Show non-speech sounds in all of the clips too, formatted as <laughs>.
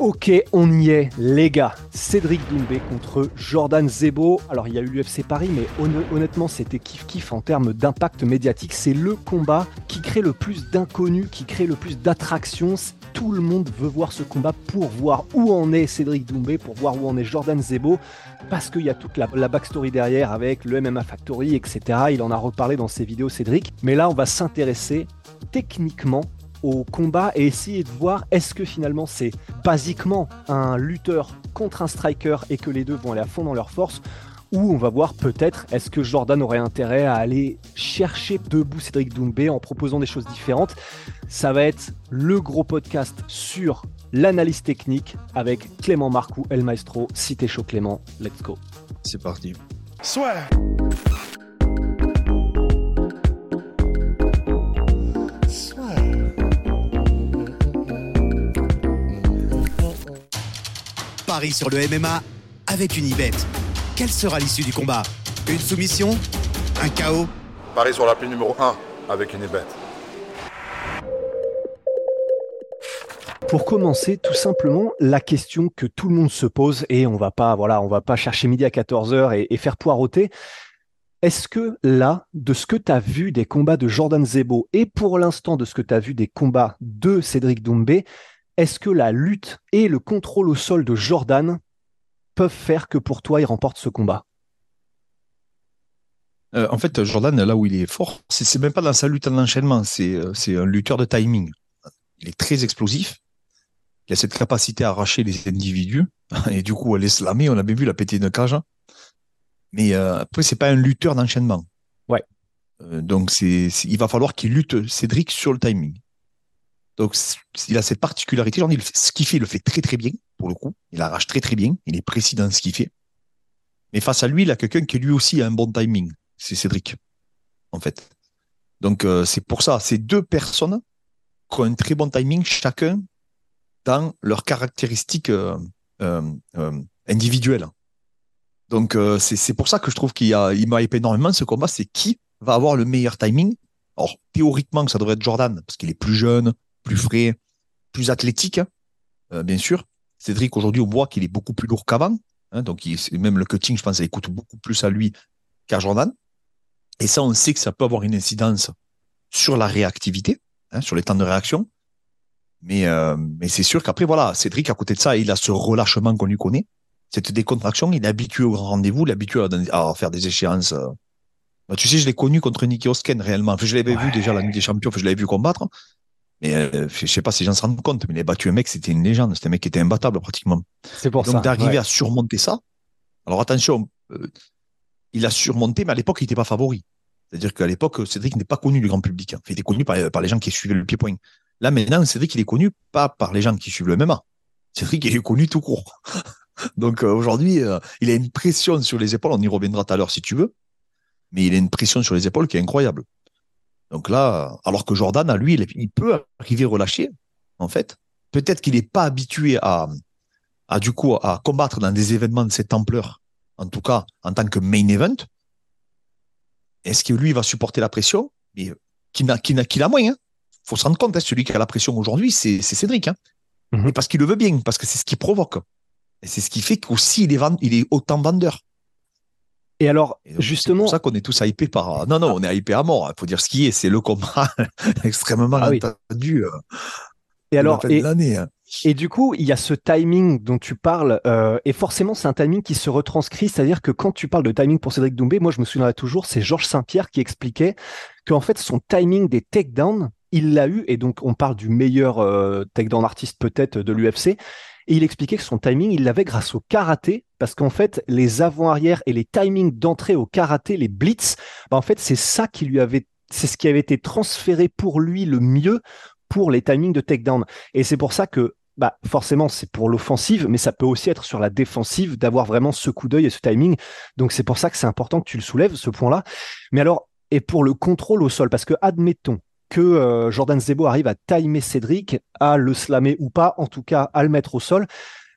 Ok, on y est, les gars. Cédric Doumbé contre Jordan Zebo. Alors, il y a eu l'UFC Paris, mais honnêtement, c'était kiff-kiff en termes d'impact médiatique. C'est le combat qui crée le plus d'inconnus, qui crée le plus d'attractions tout le monde veut voir ce combat pour voir où en est Cédric Doumbé, pour voir où en est Jordan Zebo, parce qu'il y a toute la, backstory derrière avec le MMA Factory, etc. Il en a reparlé dans ses vidéos, Cédric. Mais là, on va s'intéresser techniquement au combat et essayer de voir est-ce que finalement c'est basiquement un lutteur contre un striker et que les deux vont aller à fond dans leur force où on va voir peut-être est-ce que Jordan aurait intérêt à aller chercher debout Cédric Doumbé en proposant des choses différentes. Ça va être le gros podcast sur l'analyse technique avec Clément Marcoux, El Maestro, Cité Chaud Clément. Let's go. C'est parti. Soit. Paris sur le MMA avec une Ibet. Quelle sera l'issue du combat? Une soumission? Un chaos? Paris sur l'appli numéro 1 avec une bête. Pour commencer, tout simplement, la question que tout le monde se pose, et on va pas, voilà, on va pas chercher midi à 14h et, et faire poireauter. Est-ce que là, de ce que tu as vu des combats de Jordan Zebo et pour l'instant de ce que tu as vu des combats de Cédric Doumbé, est-ce que la lutte et le contrôle au sol de Jordan peuvent faire que pour toi, il remporte ce combat? Euh, en fait, Jordan, là où il est fort, c'est même pas dans sa lutte en enchaînement, euh, c'est un lutteur de timing. Il est très explosif. Il a cette capacité à arracher les individus <laughs> et du coup à les slammer. On a bien vu la péter une cage. Mais euh, après, c'est pas un lutteur d'enchaînement. Ouais. donc c'est, il va falloir qu'il lutte Cédric sur le timing. Donc, il a cette particularité. Genre, ce qu'il fait, il le fait très très bien, pour le coup. Il arrache très très bien. Il est précis dans ce qu'il fait. Mais face à lui, il a quelqu'un qui lui aussi a un bon timing. C'est Cédric, en fait. Donc, euh, c'est pour ça. Ces deux personnes qui ont un très bon timing, chacun dans leurs caractéristiques euh, euh, individuelles. Donc, c'est pour ça que je trouve qu'il m'a épais énormément ce combat. C'est qui va avoir le meilleur timing? Alors, théoriquement, ça devrait être Jordan, parce qu'il est plus jeune, plus frais, plus athlétique, hein, euh, bien sûr. Cédric, aujourd'hui, on voit qu'il est beaucoup plus lourd qu'avant. Hein, donc, même le cutting, je pense, ça écoute beaucoup plus à lui qu'à Jordan. Et ça, on sait que ça peut avoir une incidence sur la réactivité, hein, sur les temps de réaction. Mais, euh, mais c'est sûr qu'après, voilà, Cédric, à côté de ça, il a ce relâchement qu'on lui connaît, cette décontraction. Il est habitué au grand rendez-vous, il est habitué à, faire des échéances. Euh. Bah, tu sais, je l'ai connu contre Nicky Osken réellement. je l'avais vu déjà la nuit des champions, je l'avais vu combattre. Mais euh, je sais pas si les gens se rendent compte, mais il a battu un mec, c'était une légende. C'était un mec qui était imbattable pratiquement. C'est pour Donc, d'arriver à surmonter ça. Alors attention, euh, il a surmonté, mais à l'époque, il n'était pas favori. C'est-à-dire qu'à l'époque, Cédric n'est pas connu du grand public. Il était connu par, les gens qui suivaient le pied-point. Là, maintenant, Cédric, il est connu pas par les gens qui suivent le MMA. Cédric, il est connu tout court. <laughs> Donc euh, aujourd'hui, il a une pression sur les épaules. On y reviendra tout à l'heure si tu veux. Mais il a une pression sur les épaules qui est incroyable. Donc là, alors que Jordan, à lui, il, peut arriver relâché, en fait. Peut-être qu'il n'est pas habitué à, à, du coup, à combattre dans des événements de cette ampleur, en tout cas en tant que main event. Est-ce que lui va supporter la pression? Mais qui n'a, qui n'a, qui moins. Hein. faut se rendre compte, hein, celui qui a la pression aujourd'hui, c'est, Cédric. Hein. Mhm. Parce qu'il le veut bien, parce que c'est ce qui provoque. Et c'est ce qui fait qu'aussi il est, il est autant vendeur. Et alors, justement. C'est pour ça qu'on est tous hypés par. Non, non, on est hypés à mort. Il faut dire ce qui est. C'est le combat <laughs> extrêmement ah attendu. Euh, et alors, et, hein. et, du coup, il y a ce timing dont tu parles, euh, et forcément, c'est un timing qui se retranscrit, c'est-à-dire que quand tu parles de timing pour Cédric Doumbé, moi, je me souviendrai toujours, c'est Georges Saint-Pierre qui expliquait qu'en fait, son timing des takedowns, il l'a eu, et donc on parle du meilleur euh, takedown artiste peut-être de l'UFC, et il expliquait que son timing, il l'avait grâce au karaté, parce qu'en fait, les avant-arrière et les timings d'entrée au karaté, les blitz, bah, en fait, c'est ça qui lui avait, c'est ce qui avait été transféré pour lui le mieux pour les timings de takedown. Et c'est pour ça que bah, forcément, c'est pour l'offensive, mais ça peut aussi être sur la défensive d'avoir vraiment ce coup d'œil et ce timing. Donc, c'est pour ça que c'est important que tu le soulèves, ce point-là. Mais alors, et pour le contrôle au sol, parce que admettons que euh, Jordan Zebo arrive à timer Cédric, à le slammer ou pas, en tout cas à le mettre au sol.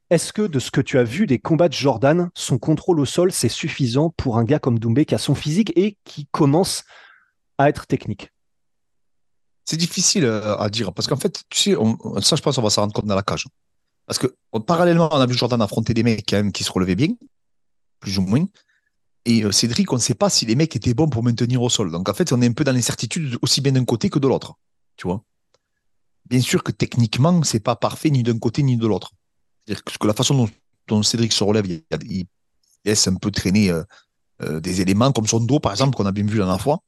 Est-ce que de ce que tu as vu des combats de Jordan, son contrôle au sol, c'est suffisant pour un gars comme Doumbé qui a son physique et qui commence à être technique? C'est difficile euh, à dire parce qu'en fait, tu sais, ça, je pense, on va s'en rendre compte dans la cage. Parce que parallèlement, on a vu Jordan affronter des mecs qui se relevaient bien, plus ou moins. Et euh, Cédric, on ne sait pas si les mecs étaient bons pour maintenir au sol. Donc en fait, on est un peu dans l'incertitude aussi bien d'un côté que de l'autre. Tu vois? Bien sûr que techniquement, c'est pas parfait ni d'un côté ni de l'autre. C'est-à-dire que la façon dont, Cédric se relève, il, laisse un peu traîner euh, des éléments comme son dos, par exemple, qu'on a bien vu la dernière fois.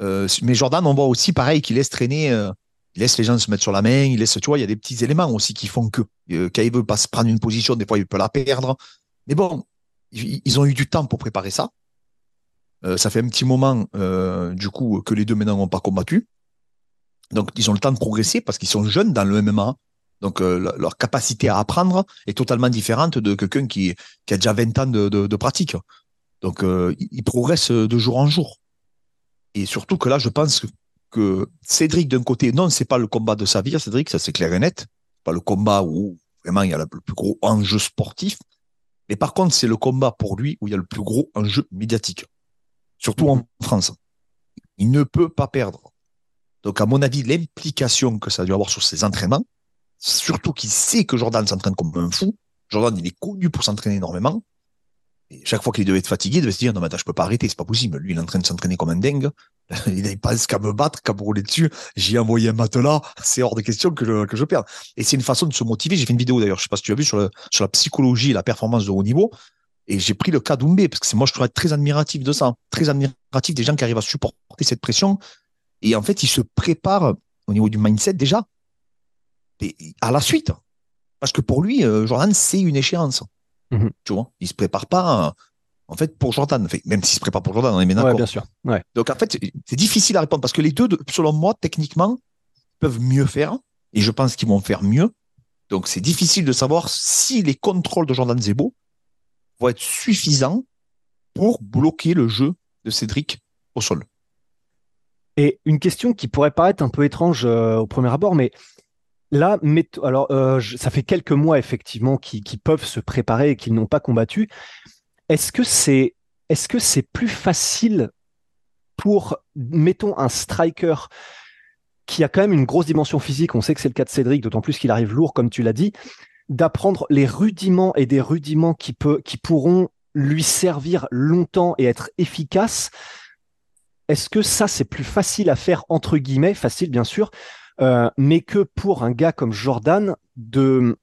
Euh, mais Jordan, on voit aussi pareil qu'il laisse traîner, euh, il laisse les gens se mettre sur la main, il laisse, tu vois, il y a des petits éléments aussi qui font que euh, quand il veut pas se prendre une position, des fois il peut la perdre. Mais bon, ils ont eu du temps pour préparer ça. ça fait un petit moment, du coup, que les deux maintenant n'ont pas combattu. Donc, ils ont le temps de progresser parce qu'ils sont jeunes dans le MMA. Donc, leur capacité à apprendre est totalement différente de quelqu'un qui, a déjà 20 ans de, pratique. Donc, ils progressent de jour en jour. Et surtout que là, je pense que, Cédric, d'un côté, non, c'est pas le combat de sa vie, Cédric, ça c'est clair et net. Pas le combat où vraiment il y a le plus gros enjeu sportif. Mais par contre, c'est le combat pour lui où il y a le plus gros enjeu médiatique. Surtout en France. Il ne peut pas perdre. Donc, à mon avis, l'implication que ça a dû avoir sur ses entraînements, surtout qu'il sait que Jordan s'entraîne comme un fou. Jordan, il est connu pour s'entraîner énormément chaque fois qu'il devait être fatigué, il devait se dire, non, mais attends, je peux pas arrêter, c'est pas possible. Lui, il est en train de s'entraîner comme un dingue. <laughs> il pense qu'à me battre, qu'à me rouler dessus. J'ai envoyé un matelas. <laughs> C'est hors de question que je, que je perde. Et c'est une façon de se motiver. J'ai fait une vidéo d'ailleurs, je sais pas si tu as vu, sur, la psychologie et la performance de haut niveau. Et j'ai pris le cas d'Oumbé, parce que moi, je trouve très admiratif de ça. Très admiratif des gens qui arrivent à supporter cette pression. Et en fait, ils se préparent au niveau du mindset déjà et à la suite. Parce que pour lui, euh, Jordan, c'est une échéance. Mhm. Tu vois, il se prépare pas, en fait, pour Jordan. même s'il se prépare pour Jordan, on est d'accord. bien sûr. Donc, en fait, c'est difficile à répondre parce que les deux, selon moi, techniquement, peuvent mieux faire. Et je pense qu'ils vont faire mieux. Donc, c'est difficile de savoir si les contrôles de Jordan Zebo vont être suffisants pour bloquer le jeu de Cédric au sol. Et une question qui pourrait paraître un peu étrange euh, au premier abord, mais Là, alors, euh, ça fait quelques mois effectivement qu'ils peuvent se préparer et qu'ils n'ont pas combattu. Est-ce que c'est est-ce plus facile pour, mettons, un striker qui a quand même une grosse dimension physique, on sait que c'est le cas de Cédric, d'autant plus qu'il arrive lourd, comme tu l'as dit, d'apprendre les rudiments et des rudiments qui, peut, qui pourront lui servir longtemps et être efficaces? Est-ce que ça, c'est plus facile à faire, entre guillemets, facile bien sûr, euh, mais que pour un gars comme Jordan, de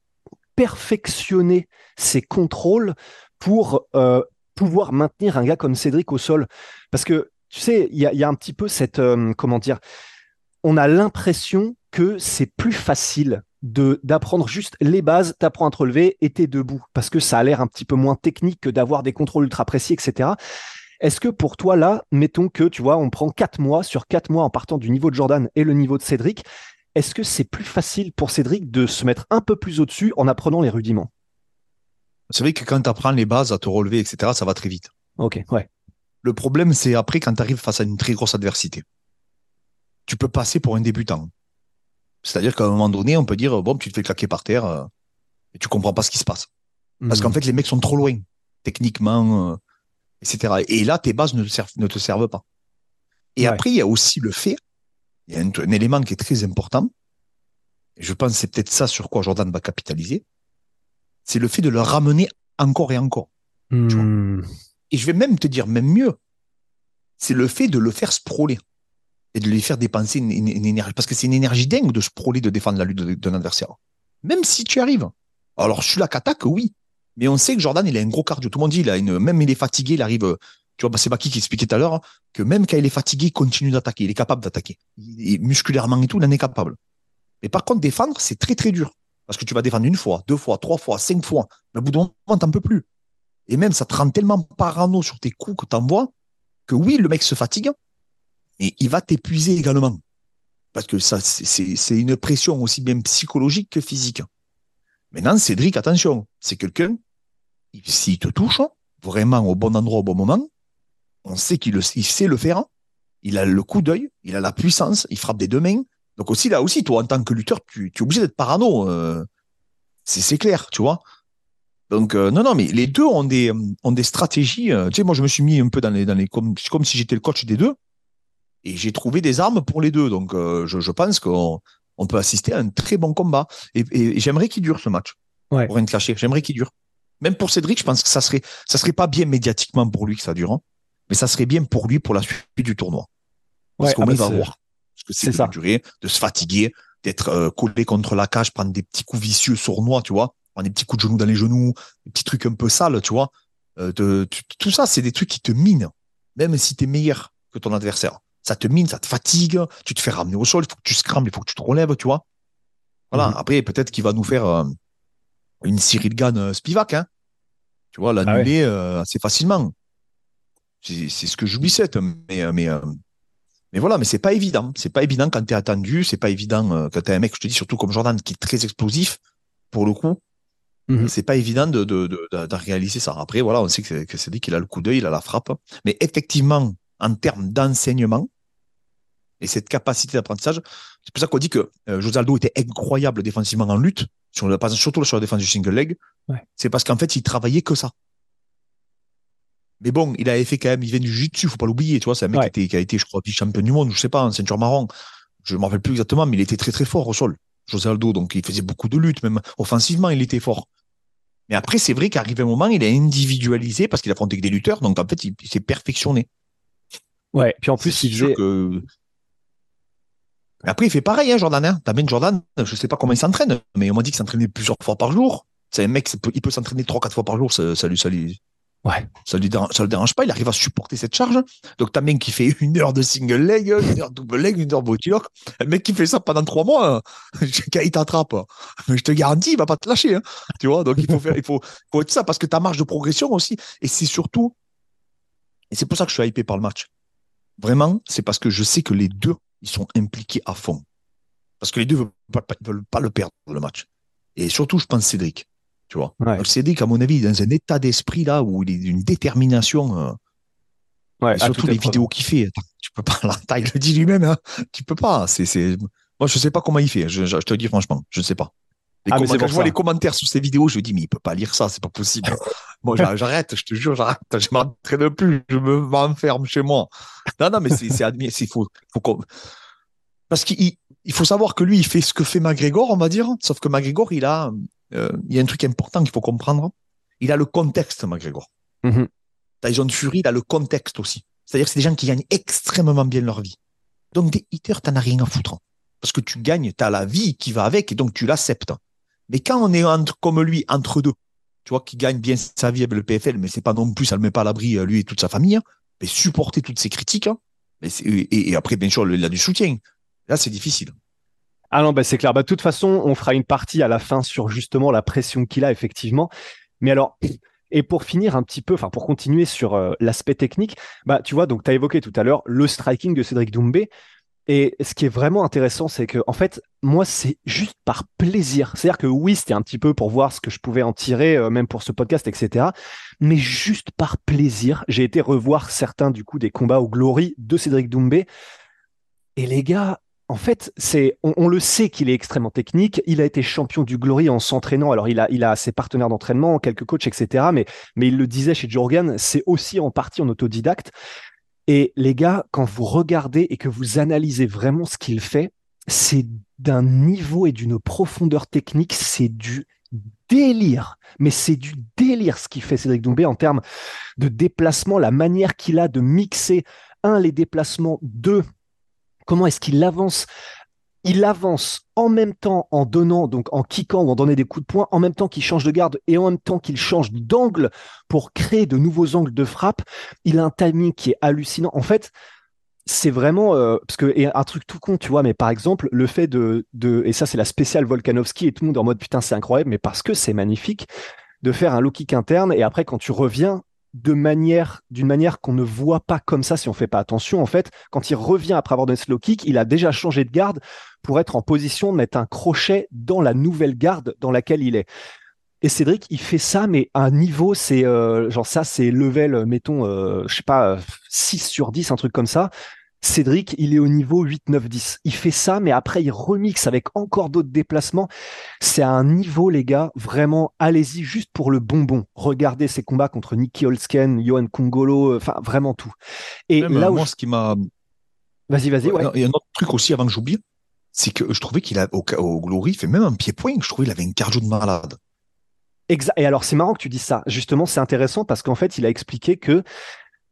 perfectionner ses contrôles pour euh, pouvoir maintenir un gars comme Cédric au sol. Parce que, tu sais, il y, a, un petit peu cette, euh, comment dire, on a l'impression que c'est plus facile de d'apprendre juste les bases, t'apprends à te relever et t'es debout, parce que ça a l'air un petit peu moins technique que d'avoir des contrôles ultra précis, etc. Est-ce que pour toi, là, mettons que, tu vois, on prend quatre mois, sur quatre mois en partant du niveau de Jordan et le niveau de Cédric, est-ce que c'est plus facile pour Cédric de se mettre un peu plus au-dessus en apprenant les rudiments? C'est vrai que quand tu apprends les bases à te relever, etc., ça va très vite. Ok, ouais. Le problème, c'est après quand tu arrives face à une très grosse adversité. Tu peux passer pour un débutant. C'est-à-dire qu'à un moment donné, on peut dire, bon, tu te fais claquer par terre euh, et tu comprends pas ce qui se passe. Parce qu'en hmm. fait, les mecs sont trop loin, techniquement. Euh, etc. Et là, tes bases ne te servent, ne te servent pas. Et après, il y a aussi le fait, il y a un, élément qui est très important, et je pense que c'est peut-être ça sur quoi Jordan va capitaliser, c'est le fait de le ramener encore et encore. Hmm. Et je vais même te dire, même mieux, c'est le fait de le faire sprawler et de lui faire dépenser une, énergie. Parce que c'est une énergie dingue de sprawler, de défendre la lutte d'un adversaire. Même si tu arrives. Alors, je suis là qu'attaque, oui. Mais on sait que Jordan, il a un gros cardio. Tout le monde dit, même il est fatigué, il arrive. Tu vois, bah, c'est Baki qui expliquait tout à l'heure que même quand il est fatigué, il continue d'attaquer. Il est capable d'attaquer. Musculairement et tout, il en est capable. Mais par contre, défendre, c'est très très dur. Parce que tu vas défendre une fois, deux fois, trois fois, cinq fois. Mais au bout d'un moment, t'en peux plus. Et même, ça te rend tellement parano sur tes coups que t'envoies que oui, le mec se fatigue, et il va t'épuiser également. Parce que ça, c'est une pression aussi bien psychologique que physique. Maintenant, Cédric, attention, c'est quelqu'un, s'il te touche, vraiment au bon endroit au bon moment, on sait qu'il sait le faire. Il a le coup d'œil, il a la puissance, il frappe des deux mains. Donc aussi, là aussi, toi, en tant que lutteur, tu, es obligé d'être parano. Euh, c'est clair, tu vois. Donc, euh, non, non, mais les deux ont des, stratégies. Euh, tu sais, moi, je me suis mis un peu dans les, dans les comme, comme si j'étais le coach des deux. Et j'ai trouvé des armes pour les deux. Donc, je, je, pense qu'on on peut assister à un très bon combat. Et, et, j'aimerais qu'il dure ce match. Ouais. Pour rien te cacher. J'aimerais qu'il dure. Même pour Cédric, je pense que ça serait, ça serait pas bien médiatiquement pour lui que ça dure. Hein, mais ça serait bien pour lui pour la suite du tournoi. Parce qu'on ah bah va voir. Parce que c'est de durer, de se fatiguer, d'être collé contre la cage, prendre des petits coups vicieux sournois, tu vois des petits coups de genoux dans les genoux, des petits trucs un peu sales, tu vois. Euh, tout ça, c'est des trucs qui te minent, même si tu es meilleur que ton adversaire. Ça te mine, ça te fatigue, tu te fais ramener au sol, il faut que tu scrambles, il faut que tu te relèves, tu vois. Voilà, mhm. après, peut-être qu'il va nous faire euh, une Cyril Gann euh, Spivak, hein. Tu vois, l'annuler ah assez facilement. C'est ce que j'oubliais, mais, mais, mais voilà, mais c'est pas évident. C'est pas évident quand tu es attendu, c'est pas évident quand tu un mec, je te dis, surtout comme Jordan, qui est très explosif, pour le coup. Mhm. C'est pas évident de, de, de, réaliser ça. Après, voilà, on sait que, que c'est dit qu'il a le coup d'œil, il a la frappe. Mais effectivement, en termes d'enseignement et cette capacité d'apprentissage, c'est pour ça qu'on dit que euh, José Aldo était incroyable défensivement en lutte, sur le, surtout sur la défense du single leg. C'est parce qu'en fait, il travaillait que ça. Mais bon, il avait fait quand même, il vient du jiu-jitsu, faut pas l'oublier, tu vois, c'est un mec qui, qui, a été, je crois, vice-champion du monde, je sais pas, en ceinture marron. Je me rappelle plus exactement, mais il était très très fort au sol. José Aldo, donc il faisait beaucoup de luttes, même offensivement, il était fort. Mais après, c'est vrai qu'arrivé un moment, il a individualisé parce qu'il affrontait que des lutteurs, donc en fait, il, s'est perfectionné. Ouais, puis en plus, il faisait. Que... après, il fait pareil, hein, Jordan. Hein. T'as Jordan, je sais pas comment il s'entraîne, mais on m'a dit qu'il s'entraînait plusieurs fois par jour. C'est un mec, il peut s'entraîner trois, quatre fois par jour, ça, ça, lui, ça, Ouais. Ça lui ça le dérange pas, il arrive à supporter cette charge. Donc, t'as un mec qui fait une heure de single leg, une heure double leg, une heure body lock. Un mec qui fait ça pendant trois mois, <laughs> quand il t'attrape, je te garantis, il va pas te lâcher, hein. Tu vois, donc il faut faire, il faut, faut être ça parce que ta marge de progression aussi. Et c'est surtout, et c'est pour ça que je suis hypé par le match. Vraiment, c'est parce que je sais que les deux, ils sont impliqués à fond. Parce que les deux veulent pas, veulent pas le perdre, le match. Et surtout, je pense Cédric. Tu vois. Ouais. Cédric, à mon avis, dans un état d'esprit là où il est d'une détermination. Euh, ouais, surtout les vidéos qu'il fait. Tu peux pas, <laughs> là, il le dit lui-même, hein, tu peux pas. C'est, c'est... Moi, je sais pas comment il fait. Je, te le dis franchement, je ne sais pas. Ah, quand je vois les commentaires sous ces vidéos, je me dis, mais il peut pas lire ça, c'est pas possible. <laughs> moi, j'arrête, je te jure, j'arrête. Je m'entraîne plus, je me m'enferme chez moi. Non, non, mais c'est, admis, c'est faux. Faut Parce qu'il il faut savoir que lui, il fait ce que fait McGregor, on va dire. Sauf que McGregor, il a, euh, il y a un truc important qu'il faut comprendre. Il a le contexte, McGregor. Mm Tyson Fury, il a le contexte aussi. C'est-à-dire que c'est des gens qui gagnent extrêmement bien leur vie. Donc, des hitters, t'en as rien à foutre. Parce que tu gagnes, t'as la vie qui va avec et donc tu l'acceptes. Mais quand on est comme lui, entre deux, tu vois, qui gagne bien sa vie avec le PFL, mais c'est pas non plus, ça le met pas à l'abri, euh, lui et toute sa famille, hein. mais supporter toutes ces critiques, hein. et, et, après, bien sûr, il a du soutien. Là, c'est difficile. Ah non, bah c'est clair. Bah, de toute façon, on fera une partie à la fin sur justement la pression qu'il a, effectivement. Mais alors, et pour finir un petit peu, enfin pour continuer sur euh, l'aspect technique, bah tu vois, donc tu as évoqué tout à l'heure le striking de Cédric Doumbé. Et ce qui est vraiment intéressant, c'est que en fait, moi, c'est juste par plaisir. C'est-à-dire que oui, c'était un petit peu pour voir ce que je pouvais en tirer, euh, même pour ce podcast, etc. Mais juste par plaisir, j'ai été revoir certains du coup des combats au Glory de Cédric Doumbé. Et les gars, en fait, c'est, on, le sait qu'il est extrêmement technique. Il a été champion du Glory en s'entraînant. Alors, il a, il a ses partenaires d'entraînement, quelques coachs, etc. Mais, mais il le disait chez Jorgan, c'est aussi en partie en autodidacte. Et les gars, quand vous regardez et que vous analysez vraiment ce qu'il fait, c'est d'un niveau et d'une profondeur technique, c'est du délire. Mais c'est du délire ce qu'il fait Cédric Doumbé en termes de déplacement, la manière qu'il a de mixer, un, les déplacements, deux, comment est-ce qu'il avance il avance en même temps en donnant, donc en kickant ou en donnant des coups de poing, en même temps qu'il change de garde et en même temps qu'il change d'angle pour créer de nouveaux angles de frappe. Il a un timing qui est hallucinant. En fait, c'est vraiment euh, parce que et un truc tout con, tu vois, mais par exemple le fait de, de et ça c'est la spéciale Volkanovski et tout le monde en mode putain c'est incroyable, mais parce que c'est magnifique de faire un low kick interne et après quand tu reviens de manière, d'une manière qu'on ne voit pas comme ça si on fait pas attention. En fait, quand il revient après avoir donné slow kick, il a déjà changé de garde pour être en position de mettre un crochet dans la nouvelle garde dans laquelle il est. Et Cédric, il fait ça, mais à un niveau, c'est euh, genre ça, c'est level, mettons, euh, je sais pas, 6 sur 10, un truc comme ça. Cédric, il est au niveau 8, 9, 10. Il fait ça, mais après, il remixe avec encore d'autres déplacements. C'est à un niveau, les gars, vraiment, allez-y juste pour le bonbon. Regardez ses combats contre Nicky Holsken, Johan Kongolo, euh, enfin, vraiment tout. Et là où. ce qui m'a. Vas-y, vas-y, ouais. Il y a un autre truc aussi avant que j'oublie, c'est que je trouvais qu'il a, au, au Glory, il fait même un pied-point, je trouvais qu'il avait une cardio de malade. Exact. Et alors, c'est marrant que tu dis ça. Justement, c'est intéressant parce qu'en fait, il a expliqué que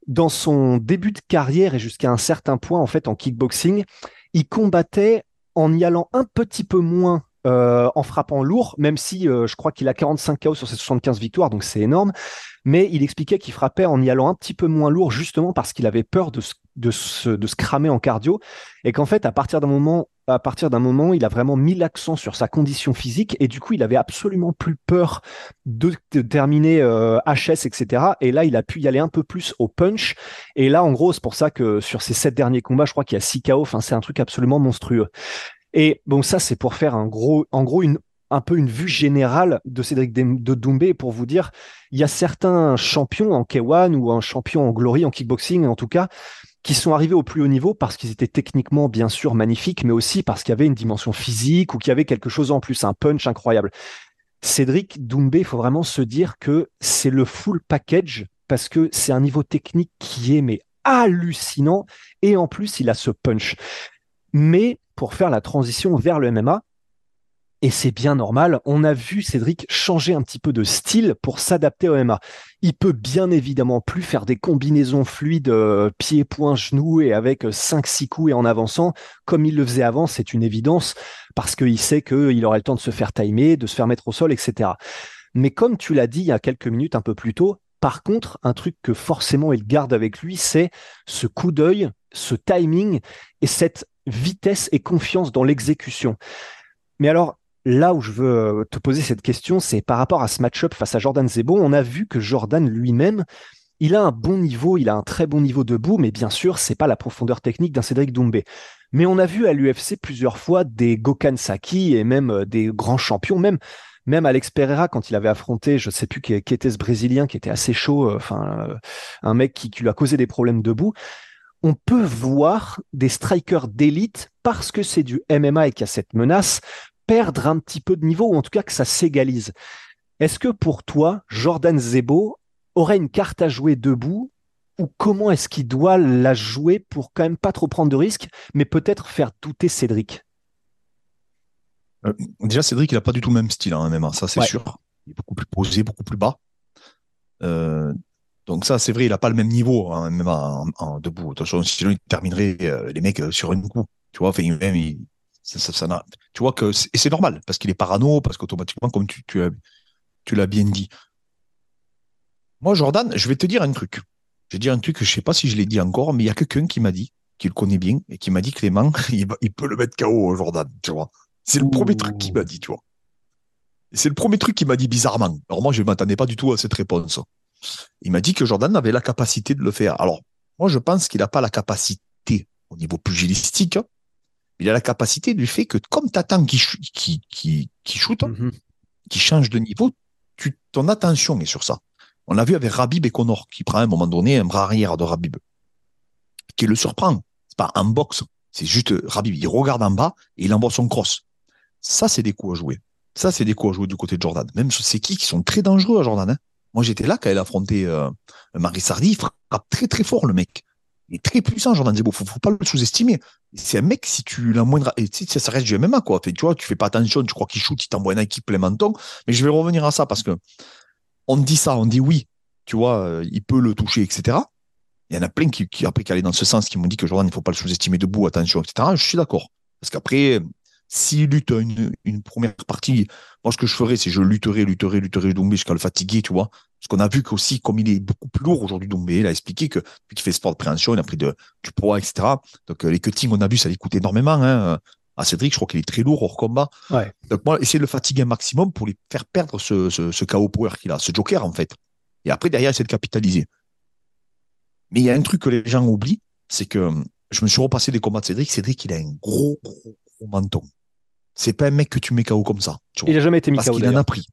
dans son début de carrière et jusqu'à un certain point, en fait, en kickboxing, il combattait en y allant un petit peu moins euh, en frappant lourd, même si euh, je crois qu'il a 45 KO sur ses 75 victoires, donc c'est énorme. Mais il expliquait qu'il frappait en y allant un petit peu moins lourd, justement parce qu'il avait peur de de se, de se cramer en cardio, et qu'en fait, à partir d'un moment à partir d'un moment, il a vraiment mis l'accent sur sa condition physique et du coup, il avait absolument plus peur de, terminer HS, euh, etc. Et là, il a pu y aller un peu plus au punch. Et là, en gros, c'est pour ça que sur ces sept derniers combats, je crois qu'il y a six KO. Enfin, c'est un truc absolument monstrueux. Et bon, ça, c'est pour faire un gros, en gros, une, un peu une vue générale de Cédric de Doumbé pour vous dire, il y a certains champions en K1 ou un champion en Glory, en kickboxing en tout cas, qui sont arrivés au plus haut niveau parce qu'ils étaient techniquement bien sûr magnifiques, mais aussi parce qu'il y avait une dimension physique ou qu'il y avait quelque chose en plus, un punch incroyable. Cédric Doumbé, il faut vraiment se dire que c'est le full package parce que c'est un niveau technique qui est mais hallucinant et en plus il a ce punch. Mais pour faire la transition vers le MMA, et c'est bien normal. On a vu Cédric changer un petit peu de style pour s'adapter au MMA. Il peut bien évidemment plus faire des combinaisons fluides euh, pieds, poings, genoux et avec 5-6 coups et en avançant comme il le faisait avant, c'est une évidence parce qu'il sait qu'il aurait le temps de se faire timer, de se faire mettre au sol, etc. Mais comme tu l'as dit il y a quelques minutes un peu plus tôt, par contre, un truc que forcément il garde avec lui, c'est ce coup d'œil, ce timing et cette vitesse et confiance dans l'exécution. Mais alors, là où je veux euh, te poser cette question, c'est par rapport à ce match-up face à Jordan Zebo. On a vu que Jordan lui-même, il a un bon niveau, il a un très bon niveau debout, mais bien sûr, c'est pas la profondeur technique d'un Cédric Doumbé. Mais on a vu à l'UFC plusieurs fois des Gokan Saki et même euh, des grands champions, même même Alex Pereira quand il avait affronté, je sais plus qui, était ce Brésilien qui était assez chaud, euh, un mec qui lui a causé des problèmes debout on peut voir des strikers d'élite parce que c'est du MMA et qu'il y a cette menace, perdre un petit peu de niveau, ou en tout cas que ça s'égalise. Est-ce que pour toi, Jordan Zebo aurait une carte à jouer debout ou comment est-ce qu'il doit la jouer pour quand même pas trop prendre de risques, mais peut-être faire douter Cédric? Euh, Déjà, Cédric, il n'a pas du tout le même style en MMA, ça c'est sûr. Il est beaucoup plus posé, beaucoup plus bas. Euh, donc ça, c'est vrai, il n'a pas le même niveau en MMA en, debout. Sinon il terminerait euh, les mecs sur un coup. Tu vois, même, il, ça, tu vois que et c'est normal parce qu'il est parano, parce qu'automatiquement, comme tu, l'as bien dit. Moi, Jordan, je vais te dire un truc. Je vais dire un truc que je sais pas si je l'ai dit encore, mais il y a quelqu'un qui m'a dit, qui le connaît bien, et qui m'a dit Clément, <laughs> il, peut le mettre KO, Jordan. C'est le premier truc qu'il m'a dit, tu vois. C'est le premier truc qu'il m'a dit bizarrement. Alors moi, je ne m'attendais pas du tout à cette réponse. Il m'a dit que Jordan avait la capacité de le faire. Alors, moi, je pense qu'il n'a pas la capacité au niveau pugilistique, il a la capacité du fait que comme tu attends qu'il qui, qui, qui shoot, mhm. qui change de niveau, tu, ton attention est sur ça. On l'a vu avec Rabib et Connor, qui prend à un moment donné un bras arrière de Rabib, qui le surprend. C'est pas un box, c'est juste Rabib, il regarde en bas et il envoie son cross. Ça, c'est des coups à jouer. Ça, c'est des coups à jouer du côté de Jordan. Même c'est qui qui sont très dangereux à Jordan. Hein. Moi, j'étais là quand elle a affronté euh, Marie Sardi, il frappe très très fort le mec. Il est très puissant, Jordan Zebo. Faut, faut pas le sous-estimer. C'est un mec, si tu l'as moindre, ça reste du MMA, quoi. Tu vois, tu fais pas attention, tu crois qu'il shoot, il t'envoie un équipe plein menton. Mais je vais revenir à ça parce que on dit ça, on dit oui, tu vois, euh, il peut le toucher, etc. Il y en a plein qui, après, qui allaient dans ce sens, qui m'ont dit que Jordan, il faut pas le sous-estimer debout, attention, etc. Je suis d'accord. Parce qu'après, s'il lutte une, une, première partie, moi, ce que je ferais, c'est je lutterai, lutterai, lutterai Doumbé jusqu'à le fatiguer, tu vois. Parce qu'on a vu qu'aussi, comme il est beaucoup plus lourd aujourd'hui, Doumbé, il a expliqué que, vu qu'il fait sport de préhension, il a pris de, du poids, etc. Donc, euh, les cuttings, on a vu, ça lui coûte énormément, hein. À Cédric, je crois qu'il est très lourd hors combat. Ouais. Donc, moi, essayer de le fatiguer un maximum pour lui faire perdre ce, ce, ce KO power qu'il a, ce joker, en fait. Et après, derrière, c'est de capitaliser. Mais il y a un truc que les gens oublient, c'est que je me suis repassé des combats de Cédric. Cédric, il a un gros, gros, gros menton. C'est pas un mec que tu mets KO comme ça. Il a jamais été mis Parce qu'il en a pris.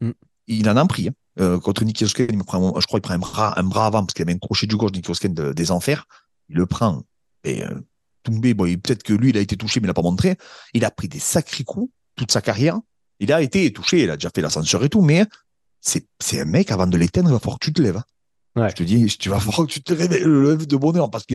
Mm. Il en a pris. Hein. Euh, contre Nicky Osken, il me prend, je crois qu'il prend un bras, un bras avant parce qu'il avait un crochet du gauche, Nicky Osken, des enfers. Il le prend. Et euh, Tombé, bon, peut-être que lui, il a été touché, mais il n'a pas montré. Il a pris des sacrés coups toute sa carrière. Il a été touché, il a déjà fait l'ascenseur et tout, mais c'est, c'est un mec, avant de l'éteindre, il va falloir que tu te lèves. Hein. Ouais. Je te dis, tu vas falloir que tu te lèves de bonheur parce que.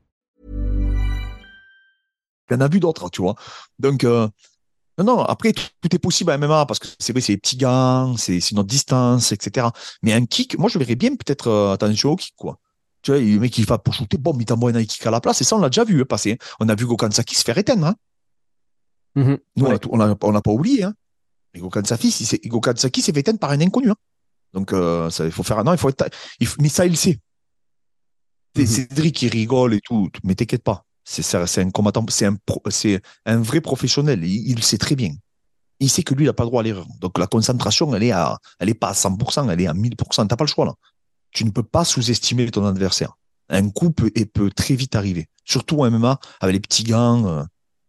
Il y en a vu d'autres, tu vois. Donc, euh, non, non, après, tout, tout, est possible à MMA parce que c'est vrai, c'est les petits gants, c'est notre distance, etc. Mais un kick, moi, je verrais bien peut-être euh, attention au kick, quoi. Tu vois, le mec, il va pour shooter, bon, il t'envoie un kick à la place, et ça, on l'a déjà vu hein, passer. On a vu Gokansaki se faire éteindre. Hein. Mm-hmm. Nous, ouais. on n'a pas oublié. Hein. Mais Gokansaki s'est fait éteindre par un inconnu. Hein. Donc, euh, ça, il faut faire un an, il faut être. Il faut... Mais ça, il sait. Mm-hmm. Cédric, il rigole et tout, mais t'inquiète pas. C'est un combattant, c'est un, vrai professionnel. Il, il, sait très bien. Il sait que lui, il n'a pas le droit à l'erreur. Donc la concentration, elle est pas à 100%, elle est à 1000%. T'as pas le choix là tu ne peux pas sous-estimer ton adversaire. Un coup peut, et peut très vite arriver. Surtout en MMA, avec les petits gants. Euh,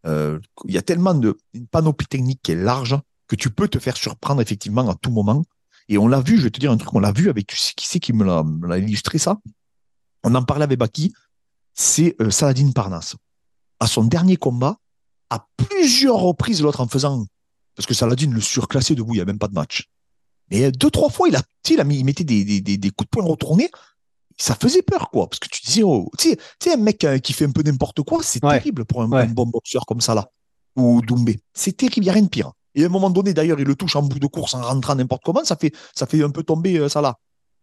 euh, il y a tellement de une panoplie technique qui est large que tu peux te faire surprendre effectivement à tout moment. Et on l'a vu, je vais te dire un truc, on l'a vu avec, qui c'est qui me l'a illustré ça? On en parlait avec Baki, c'est euh, Saladin Parnasse. À son dernier combat, à plusieurs reprises, l'autre en faisant, parce que Saladin le surclassé debout, il n'y a même pas de match. Mais deux, trois fois, il a, il, a mis, il mettait des, des, des, coups de poing retournés. Ça faisait peur, quoi. Parce que tu disais, oh, tu sais, un mec euh, qui fait un peu n'importe quoi, c'est terrible pour un, bon boxeur comme ça, là. Ou Doumbé. C'est terrible, il n'y a rien de pire. Et à un moment donné, d'ailleurs, il le touche en bout de course en rentrant n'importe comment, ça fait, ça fait un peu tomber euh, ça là.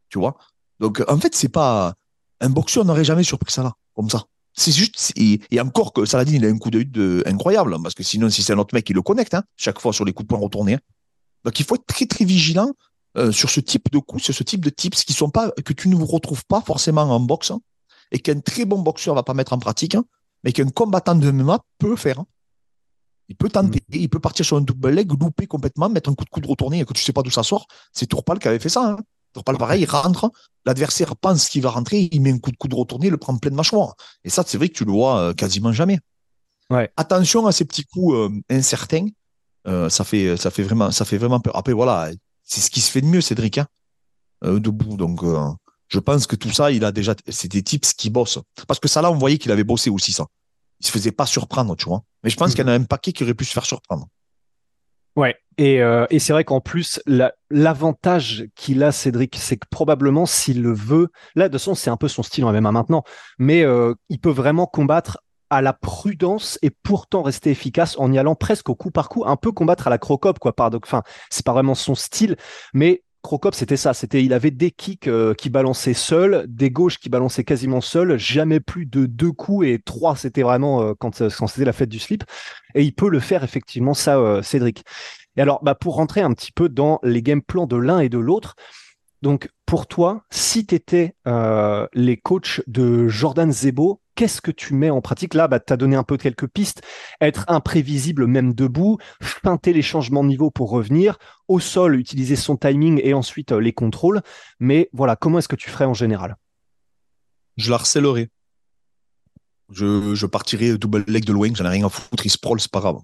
Tu vois? Donc, en fait, c'est pas. Un boxeur n'aurait jamais surpris ça là, comme ça. C'est juste. Et, encore que Saladin, il a un coup d'œil incroyable, parce que sinon, si c'est un autre mec, il le connecte, hein, chaque fois sur les coups de poing retournés. Hein. Donc il faut être très très vigilant euh, sur ce type de coups, sur ce type de tips qui sont pas que tu ne retrouves pas forcément en boxe hein, et qu'un très bon boxeur va pas mettre en pratique, mais qu'un combattant de MMA peut faire. Il peut tenter, mm. il peut partir sur un double leg, louper complètement, mettre un coup de coude retourné et que tu sais pas d'où ça sort. C'est Tourpal qui avait fait ça. Hein. Tourpal, pareil, il rentre, l'adversaire pense qu'il va rentrer, il met un coup de coude retourné, il le prend plein de mâchoire. Et ça, c'est vrai que tu le vois euh, quasiment jamais. Ouais. Attention à ces petits coups euh, incertains euh, ça fait ça fait vraiment ça fait vraiment peur. Après voilà, c'est ce qui se fait de mieux, Cédric, hein, euh, debout. Donc je pense que tout ça, il a déjà c'est des types qui bossent. Parce que ça là, on voyait qu'il avait bossé aussi ça. Il se faisait pas surprendre, tu vois. Mais je pense mm. qu'il y en a un paquet qui aurait pu se faire surprendre. Ouais, et, euh, et c'est vrai qu'en plus, l'avantage qu'il a, Cédric, c'est que probablement s'il le veut, là de toute c'est un peu son style en MMA maintenant, mais euh, il peut vraiment combattre à la prudence et pourtant rester efficace en y allant presque au coup par coup, un peu combattre à la Crocop, quoi. Enfin, c'est pas vraiment son style, mais Crocop, c'était ça. C'était, il avait des kicks euh, qui balançaient seuls, des gauches qui balançaient quasiment seuls, jamais plus de deux coups et trois, c'était vraiment euh, quand, quand c'était la fête du slip. Et il peut le faire effectivement, ça, euh, Cédric. Et alors, bah, pour rentrer un petit peu dans les game plans de l'un et de l'autre, donc pour toi, si tu étais les coachs de Jordan Zebo, qu'est-ce que tu mets en pratique? Là, bah, tu as donné un peu quelques pistes. Être imprévisible même debout, feinter les changements de niveau pour revenir, au sol, utiliser son timing et ensuite euh, les contrôles. Mais voilà, comment est-ce que tu ferais en général? Je la harcèlerais. Je, je partirais double leg de loin, j'en ai rien à foutre, il sprawl, c'est pas grave.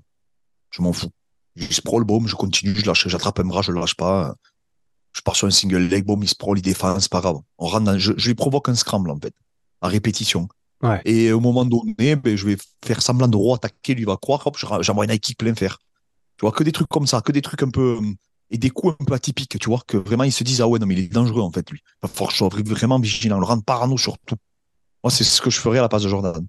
Je m'en fous. Je sprawl, boum, je continue, je lâche, j'attrape un bras, je le lâche pas. Je pars sur un single leg, boum, il sprawl, il défend, c'est pas grave. On rentre je, je lui provoque un scramble, en fait, à répétition. Et au moment donné, ben, je vais faire semblant de re-attaquer, lui va croire, hop, j'envoie une kick plein fer. Tu vois, que des trucs comme ça, que des trucs un peu. Et des coups un peu atypiques, tu vois, que vraiment ils se disent, ah ouais, non, mais il est dangereux en fait, lui. Il va falloir vraiment vigilant, le rendre parano surtout. Moi, c'est ce que je ferais à la place de Jordan.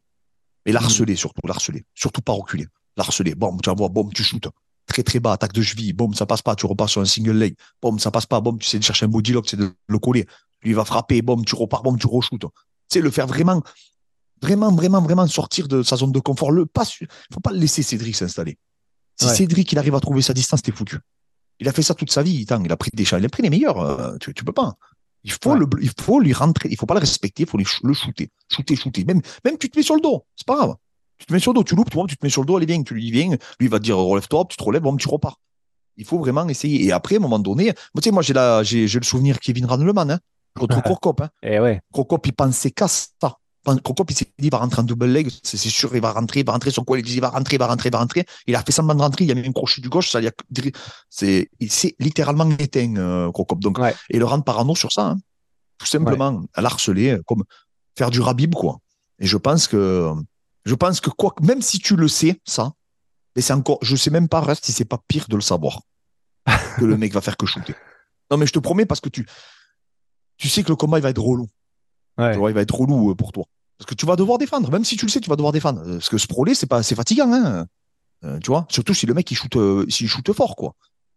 Et l'harceler surtout, l'harceler. Surtout pas reculer. L'harceler. Bon, tu vois, bon, tu shootes. Très très bas, attaque de cheville, boum, ça passe pas, tu repars sur un single leg, boum, ça passe pas, boum, tu sais de chercher un body lock, c'est de le coller, lui il va frapper, boum, tu repars, boum, tu re-shootes. Tu sais, le faire vraiment, vraiment, vraiment, vraiment sortir de sa zone de confort. Le pas, faut pas le laisser Cédric s'installer. Si Ouais. Cédric il arrive à trouver sa distance, t'es foutu. Il a fait ça toute sa vie, il a pris des chats, il a pris les meilleurs, euh, tu, tu peux pas. Il faut, Ouais. le, il faut lui rentrer, il faut pas le respecter, il faut le shooter, shooter, shooter. Même, même tu te mets sur le dos, c'est pas grave. Tu te mets sur le dos, tu loupes, tu, vois, tu te mets sur le dos, allez bien, tu lui dis viens, lui il va te dire relève-toi, tu te relèves, bon, tu repars. Il faut vraiment essayer. Et après, à un moment donné, moi, tu sais, moi j'ai la, j'ai, j'ai le souvenir Kevin Ranleman, hein, contre Crocop, <laughs> hein. Et ouais. Crocop, il pensait qu'à ça. Crocop, il s'est dit, il va rentrer en double leg, c'est c'est sûr, il va rentrer, il va rentrer, son quoi, il dit, il va rentrer, il va rentrer, il va rentrer. Il a fait semblant de rentrer, il a mis un crochet du gauche, ça, il, a, c'est, il s'est littéralement éteint, euh, Crocop. Donc, Ouais. et le rendre parano sur ça, hein. tout simplement, à l'harceler, euh, comme faire du rabib, quoi. Et je pense que, je pense que quoi, même si tu le sais, ça, mais c'est encore, je sais même pas, reste si c'est pas pire de le savoir. <laughs> que le mec va faire que shooter. Non, mais je te promets, parce que tu, tu sais que le combat, il va être relou. Ouais. Tu vois, il va être relou euh, pour toi. Parce que tu vas devoir défendre. Même si tu le sais, tu vas devoir défendre. Euh, Parce que prolé, c'est pas, c'est fatigant, hein. Euh, tu vois. Surtout si le mec, il shoot, euh, s'il shoot fort, quoi.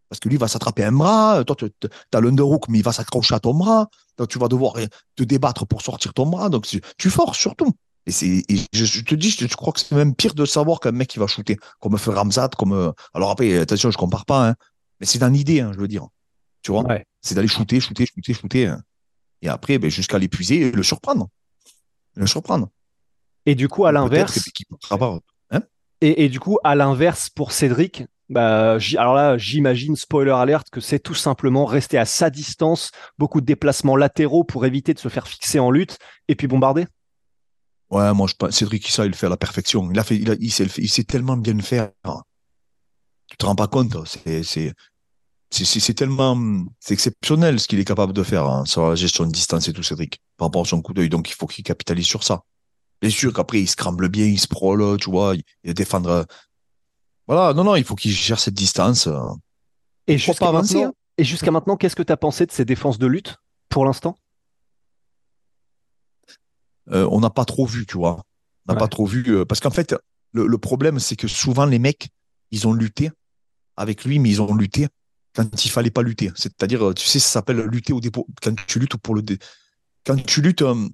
Parce que lui, il va s'attraper un bras. Toi, tu as l'underhook, mais il va s'accrocher à ton bras. Donc, tu vas devoir te débattre pour sortir ton bras. Donc, tu- tu forces surtout. Et je, je te dis, je, je crois que c'est même pire de savoir qu'un mec qui va shooter, comme fait Ramzat, comme, euh, alors après, attention, je compare pas, hein. Mais c'est dans l'idée, hein, je veux dire. Tu vois? Ouais. C'est d'aller shooter, shooter, shooter, shooter. hein. Et après, ben, jusqu'à l'épuiser et le surprendre. Le surprendre. Et du coup, à l'inverse, et. Hein? Et, et du coup, à l'inverse pour Cédric, bah, alors là, j'imagine, spoiler alerte, que c'est tout simplement rester à sa distance, beaucoup de déplacements latéraux pour éviter de se faire fixer en lutte et puis bombarder. Ouais, moi, je pense, Cédric Issa, il le fait à la perfection. Il a fait, il, a- il sait, il sait tellement bien le faire. Tu te rends pas compte, c'est, c'est, c'est, tellement, c'est exceptionnel ce qu'il est capable de faire hein, sur la gestion de distance et tout, Cédric, par rapport à son coup d'œil. Donc, il faut qu'il capitalise sur ça. Bien sûr qu'après, il se cramble bien, il se prole, tu vois, il, il défendre. Voilà, non, non, il faut qu'il gère cette distance. Et jusqu'à maintenant, hein. et jusqu'à maintenant, qu'est-ce que tu as pensé de ces défenses de lutte pour l'instant? Euh, on n'a pas trop vu, tu vois. On n'a Ouais. pas trop vu. euh, parce qu'en fait, le, le problème, c'est que souvent, les mecs, ils ont lutté avec lui, mais ils ont lutté quand il fallait pas lutter. C'est-à-dire, euh, tu sais, ça s'appelle lutter au dépôt. Quand tu luttes pour le dé... Quand tu luttes, euh,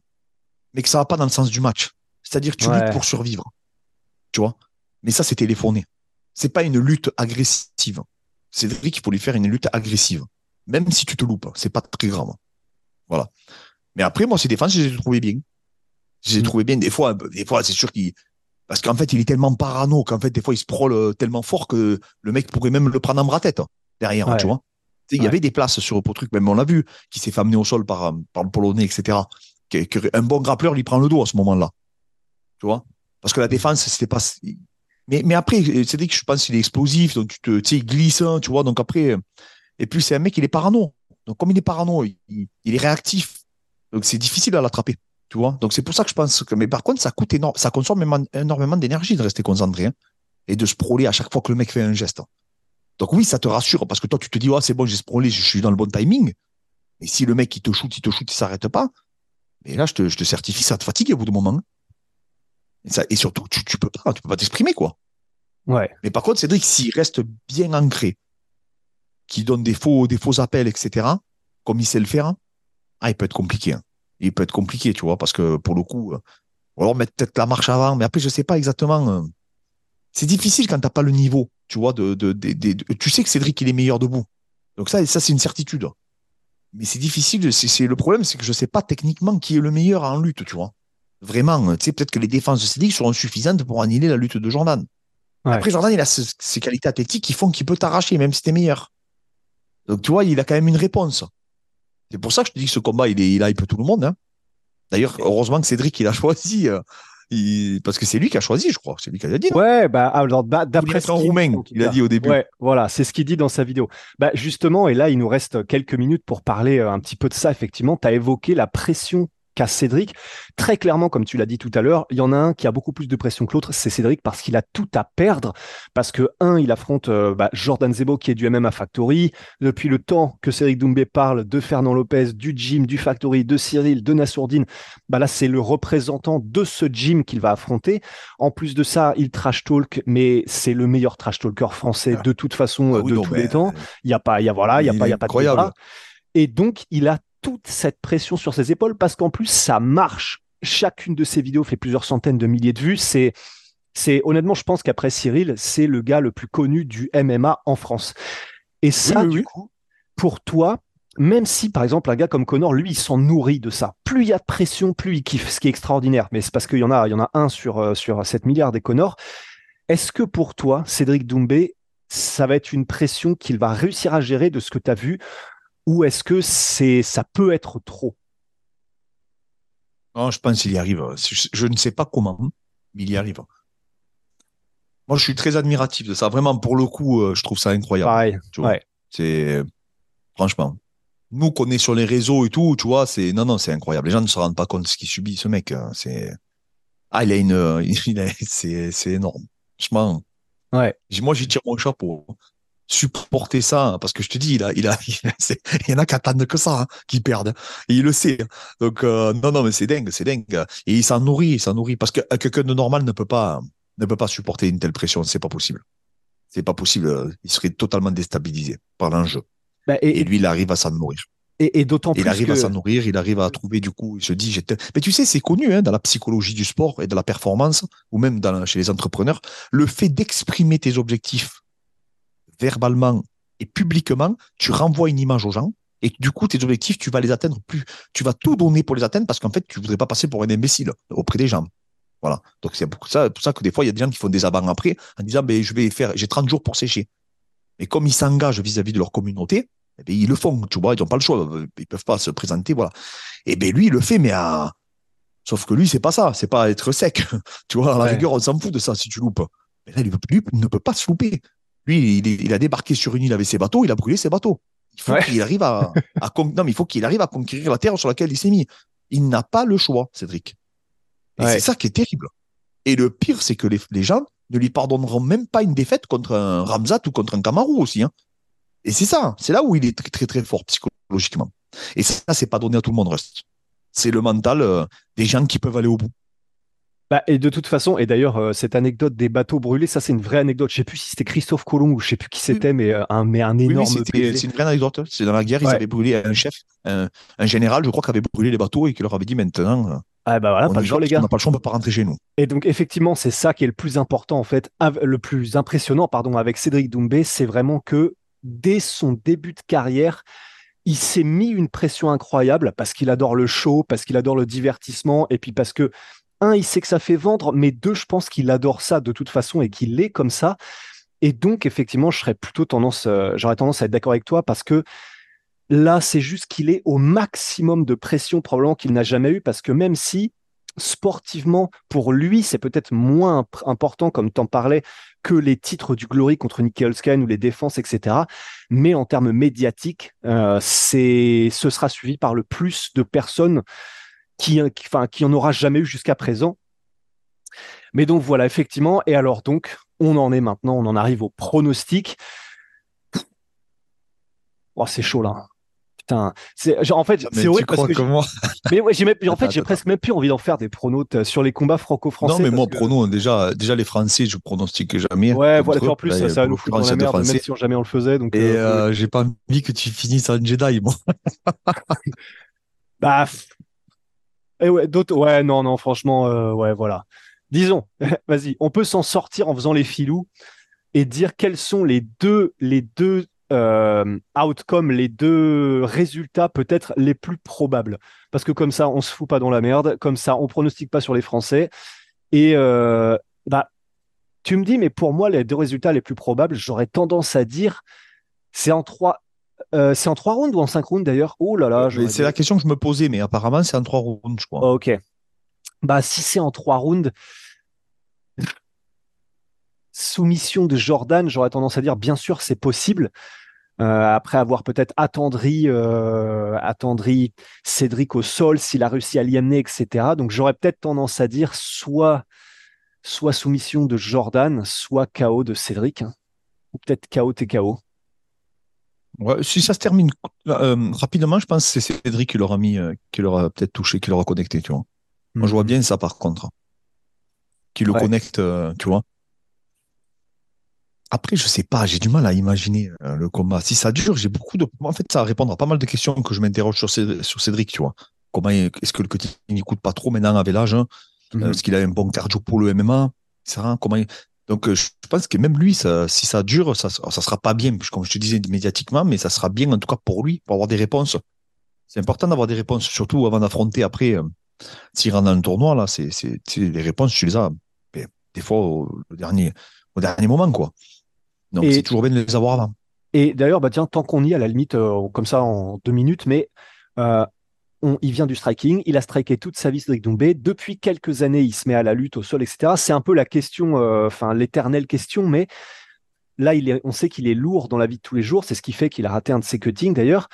mais que ça va pas dans le sens du match. C'est-à-dire, tu Ouais. luttes pour survivre. Tu vois. Mais ça, c'est téléphoné. C'est pas une lutte agressive. Cédric, il faut lui faire une lutte agressive. Même si tu te loupes, c'est pas très grave. Voilà. Mais après, moi, ces défenses, je les ai trouvées bien. Je les ai Mm. trouvées bien. Des fois, des fois, c'est sûr qu'il, parce qu'en fait, il est tellement parano qu'en fait, des fois, il se prole euh, tellement fort que le mec pourrait même le prendre en bras-tête hein, derrière, Ouais. tu vois. Il y avait des places sur pour truc, même on l'a vu, qui s'est fait amener au sol par, euh, par le Polonais, etc. Un bon grappleur lui prend le dos à ce moment-là. Tu vois Parce que la défense, c'était pas. Mais, mais après, c'est dit que je pense qu'il est explosif, donc tu te, tu sais, glisse, hein, tu vois. Donc après, euh, et puis c'est un mec, il est parano. Donc comme il est parano, il, il est réactif. Donc c'est difficile à l'attraper, tu vois. Donc c'est pour ça que je pense que. Mais par contre, ça coûte énorme, ça consomme énormément- d'énergie de rester concentré hein, et de se proler à chaque fois que le mec fait un geste. Donc oui, ça te rassure parce que toi, tu te dis, oh, c'est bon, j'ai sprolé, je suis dans le bon timing. Mais si le mec, il te shoot, il te shoot, il s'arrête pas, mais là, je te, je te certifie, ça te fatigue au bout d'un moment. hein. Et, ça, et surtout, tu, tu peux pas, tu peux pas t'exprimer, quoi. Ouais. Mais par contre, Cédric, s'il reste bien ancré, qui donne des faux, des faux appels, etc., comme il sait le faire, ah, il peut être compliqué. hein. Il peut être compliqué, tu vois, parce que pour le coup, euh, ou alors mettre peut-être la marche avant, mais après, je sais pas exactement. euh, c'est difficile quand t'as pas le niveau, tu vois, de, de, de- de- de- tu sais que Cédric, il est meilleur debout. Donc ça, ça c'est une certitude. Mais c'est difficile, c'est, le problème, c'est que je sais pas techniquement qui est le meilleur en lutte, tu vois. Vraiment, tu sais, peut-être que les défenses de Cédric seront suffisantes pour annihiler la lutte de Jordan. Ouais. Après, Jordan, il a ce- ces qualités athlétiques qui font qu'il peut t'arracher, même si t'es meilleur. Donc, tu vois, il a quand même une réponse. C'est pour ça que je te dis que ce combat, il, est, il hype tout le monde. hein. D'ailleurs, heureusement que Cédric, il a choisi, euh, il- parce que c'est lui qui a choisi, je crois. C'est lui qui a dit. non? Ouais, bah, alors, bah, d'après ce en roumain, tout il a dit au début. Ouais, voilà, c'est ce qu'il dit dans sa vidéo. Bah, justement, et là, il nous reste quelques minutes pour parler euh, un petit peu de ça. Effectivement, tu as évoqué la pression qu'a Cédric. Très clairement, comme tu l'as dit tout à l'heure, il y en a un qui a beaucoup plus de pression que l'autre, c'est Cédric parce qu'il a tout à perdre. Parce que, un, il affronte euh, bah, Jordan Zebo qui est du MMA Factory. Depuis le temps que Cédric Doumbé parle de Fernand Lopez, du gym, du Factory, de Cyril, de Nassourdine, bah là, c'est le représentant de ce gym qu'il va affronter. En plus de ça, il trash talk, mais c'est le meilleur trash talker français de toute façon, Ah euh, oui, de non, tous les temps. Il y a pas, il y a voilà, il y a pas, il y a pas de débat. Et donc, il a toute cette pression sur ses épaules parce qu'en plus, ça marche. Chacune de ses vidéos fait plusieurs centaines de milliers de vues. C'est, c'est honnêtement, je pense qu'après Cyril, c'est le gars le plus connu du MMA en France. Et ça, oui, du oui. coup, pour toi, même si, par exemple, un gars comme Connor, lui, il s'en nourrit de ça. Plus il y a de pression, plus il kiffe, ce qui est extraordinaire. Mais c'est parce qu'il y en a, il y en a un sur, euh, sur 7 milliards des Connors. Est-ce que pour toi, Cédric Doumbé, ça va être une pression qu'il va réussir à gérer de ce que tu as vu ou est-ce que c'est ça peut être trop? Non, je pense qu'il y arrive. Je, je ne sais pas comment, mais il y arrive. Moi, je suis très admiratif de ça. Vraiment, pour le coup, euh, je trouve ça incroyable. Pareil. tu vois. Ouais. C'est franchement. Nous qu'on est sur les réseaux et tout, tu vois, c'est non non, c'est incroyable. Les gens ne se rendent pas compte de ce qu'il subit ce mec. hein. C'est ah, il a une, <laughs> il a- c'est c'est énorme. Franchement. Ouais. Moi, j'y tire mon chapeau. Supporter ça, hein, parce que je te dis, il a, il a, <laughs> il, a- c'est- il y en a qui attendent que ça, hein, qui perdent. Et il le sait. Donc euh, non non, mais c'est dingue, c'est dingue. Et il s'en nourrit, il s'en nourrit, parce que euh, quelqu'un de normal ne peut pas, ne peut pas supporter une telle pression. C'est pas possible. C'est pas possible. Il serait totalement déstabilisé par l'enjeu. Bah, et, Et lui, il arrive à s'en nourrir. et- et d'autant plus Il arrive que à s'en nourrir, il arrive à trouver du coup, il se dit, j'étais. Mais tu sais, c'est connu hein, dans la psychologie du sport et de la performance, ou même dans, chez les entrepreneurs, le fait d'exprimer tes objectifs verbalement et publiquement, tu renvoies une image aux gens. Et du coup, tes objectifs, tu vas les atteindre plus. Tu vas tout donner pour les atteindre parce qu'en fait, tu voudrais pas passer pour un imbécile auprès des gens. Voilà. Donc, c'est pour ça, pour ça que des fois, il y a des gens qui font des avant-après en disant, ben, je vais faire, j'ai 30 jours pour sécher. Mais comme ils s'engagent vis-à-vis de leur communauté, eh ben, ils le font, tu vois, ils n'ont pas le choix, ils peuvent pas se présenter, voilà. Et ben lui, il le fait, mais à... Sauf que lui, c'est pas ça, c'est pas être sec. <laughs> tu vois, à la Ouais. rigueur, on s'en fout de ça si tu loupes. Mais là, il ne peut pas se louper. Lui, il, a débarqué sur une île avec ses bateaux, il a brûlé ses bateaux. Il faut Ouais. qu'il arrive à, à con- non, mais il faut qu'il arrive à conquérir la terre sur laquelle il s'est mis. Il n'a pas le choix, Cédric. Et Ouais. c'est ça qui est terrible. Et le pire, c'est que les, les gens ne lui pardonneront même pas une défaite contre un Ramzat ou contre un Kamarou aussi. Hein. Et c'est ça, c'est là où il est très très très fort psychologiquement. Et ça, c'est pas donné à tout le monde, Rust. C'est le mental euh, des gens qui peuvent aller au bout. Bah, et de toute façon, et d'ailleurs, euh, cette anecdote des bateaux brûlés, ça c'est une vraie anecdote. Je sais plus si c'était Christophe Colomb ou je sais plus qui c'était, mais euh, un, mais un Oui, oui, énorme c'est une vraie anecdote. C'est dans la guerre, ils avaient brûlé un chef, un, un général, je crois, qui avait brûlé les bateaux et qui leur avait dit maintenant, euh, Ah bah voilà, on pas le choix les gars. qu'on n'a pas le choix, on peut pas rentrer chez nous. Et donc effectivement, c'est ça qui est le plus important en fait, le plus impressionnant pardon avec Cédric Doumbé, c'est vraiment que dès son début de carrière, il s'est mis une pression incroyable parce qu'il adore le show, parce qu'il adore le divertissement et puis parce que un, il sait que ça fait vendre, mais deux, je pense qu'il adore ça de toute façon et qu'il est comme ça. Et donc effectivement, je serais plutôt tendance, euh, j'aurais tendance à être d'accord avec toi parce que là, c'est juste qu'il est au maximum de pression probablement qu'il n'a jamais eu parce que même si sportivement, pour lui, c'est peut-être moins imp- important, comme t'en parlais, que les titres du Glory contre Nicky Holzken ou les défenses, etc. Mais en termes médiatiques, euh, c'est, ce sera suivi par le plus de personnes qui, qui, enfin, qui en aura jamais eu jusqu'à présent. Mais donc voilà, effectivement. Et alors donc, on en est maintenant, on en arrive au pronostic. Oh, c'est chaud là. Putain, c'est en fait, c'est horrible parce que que moi <laughs> mais ouais, j'ai même- en fait, j'ai presque même plus envie d'en faire des pronos sur les combats franco-français. Non, mais moi, que- pronos, déjà, déjà, les Français, je pronostique jamais. Ouais, voilà, eux. en plus, Là, ça, nous coup, dans la merde, même Français. si on- jamais on le faisait. Donc, Et euh, euh, j'ai pas envie que tu finisses en Jedi, moi. <laughs> bah. Et ouais, d'autres, ouais, non, non, franchement, euh, ouais, voilà. Disons, <laughs> vas-y, on peut s'en sortir en faisant les filous et dire quels sont les deux, les deux euh, outcomes, les deux résultats peut-être les plus probables. Parce que comme ça, on se fout pas dans la merde, comme ça, on pronostique pas sur les Français. Et euh, bah, tu me dis, mais pour moi, les deux résultats les plus probables, j'aurais tendance à dire, c'est en trois, euh, c'est en trois rounds ou en cinq rounds d'ailleurs? Oh là là, Mais C'est la question que je me posais, mais apparemment, c'est en trois rounds, je crois. Ok. Bah, si c'est en trois rounds, soumission de Jordan, j'aurais tendance à dire, bien sûr, c'est possible. après avoir peut-être attendri, attendri Cédric au sol, s'il a réussi à l'y amener, etc. Donc j'aurais peut-être tendance à dire soit, soit soumission de Jordan, soit KO de Cédric, hein. ou peut-être KO TKO. Ouais, si ça se termine rapidement, je pense que c'est Cédric qui l'aura mis, qui l'aura peut-être touché, qui l'aura connecté, tu vois. Moi, je vois mhm. bien ça par contre. Qui le connecte, tu vois. Après, je sais pas, j'ai du mal à imaginer euh, le combat. Si ça dure, j'ai beaucoup de. En fait, ça va répondre à pas mal de questions que je m'interroge sur, sur Cédric, tu vois. Comment est-ce que le cutting n'écoute pas trop maintenant avec l'âge hein mhm. euh, Est-ce qu'il a un bon cardio pour le MMA ça, comment Donc, euh, je pense que même lui, ça, si ça dure, ça, ça sera pas bien, comme je te disais médiatiquement, mais ça sera bien en tout cas pour lui, pour avoir des réponses. C'est important d'avoir des réponses, surtout avant d'affronter après. S'il rentre dans un tournoi, là, c'est les réponses, tu les as ben, des fois au, dernier, au dernier moment, quoi. Donc c'est toujours bien de les avoir avant. Et d'ailleurs, bah tiens, tant qu'on y est, à la limite, euh, comme ça en deux minutes, mais euh, on, il vient du striking, il a striké toute sa vie, Cédric Doumbé. Depuis quelques années, il se met à la lutte au sol, etc. C'est un peu la question, euh, enfin l'éternelle question, mais là, on sait qu'il est lourd dans la vie de tous les jours. C'est ce qui fait qu'il a raté un de ses cuttings. D'ailleurs,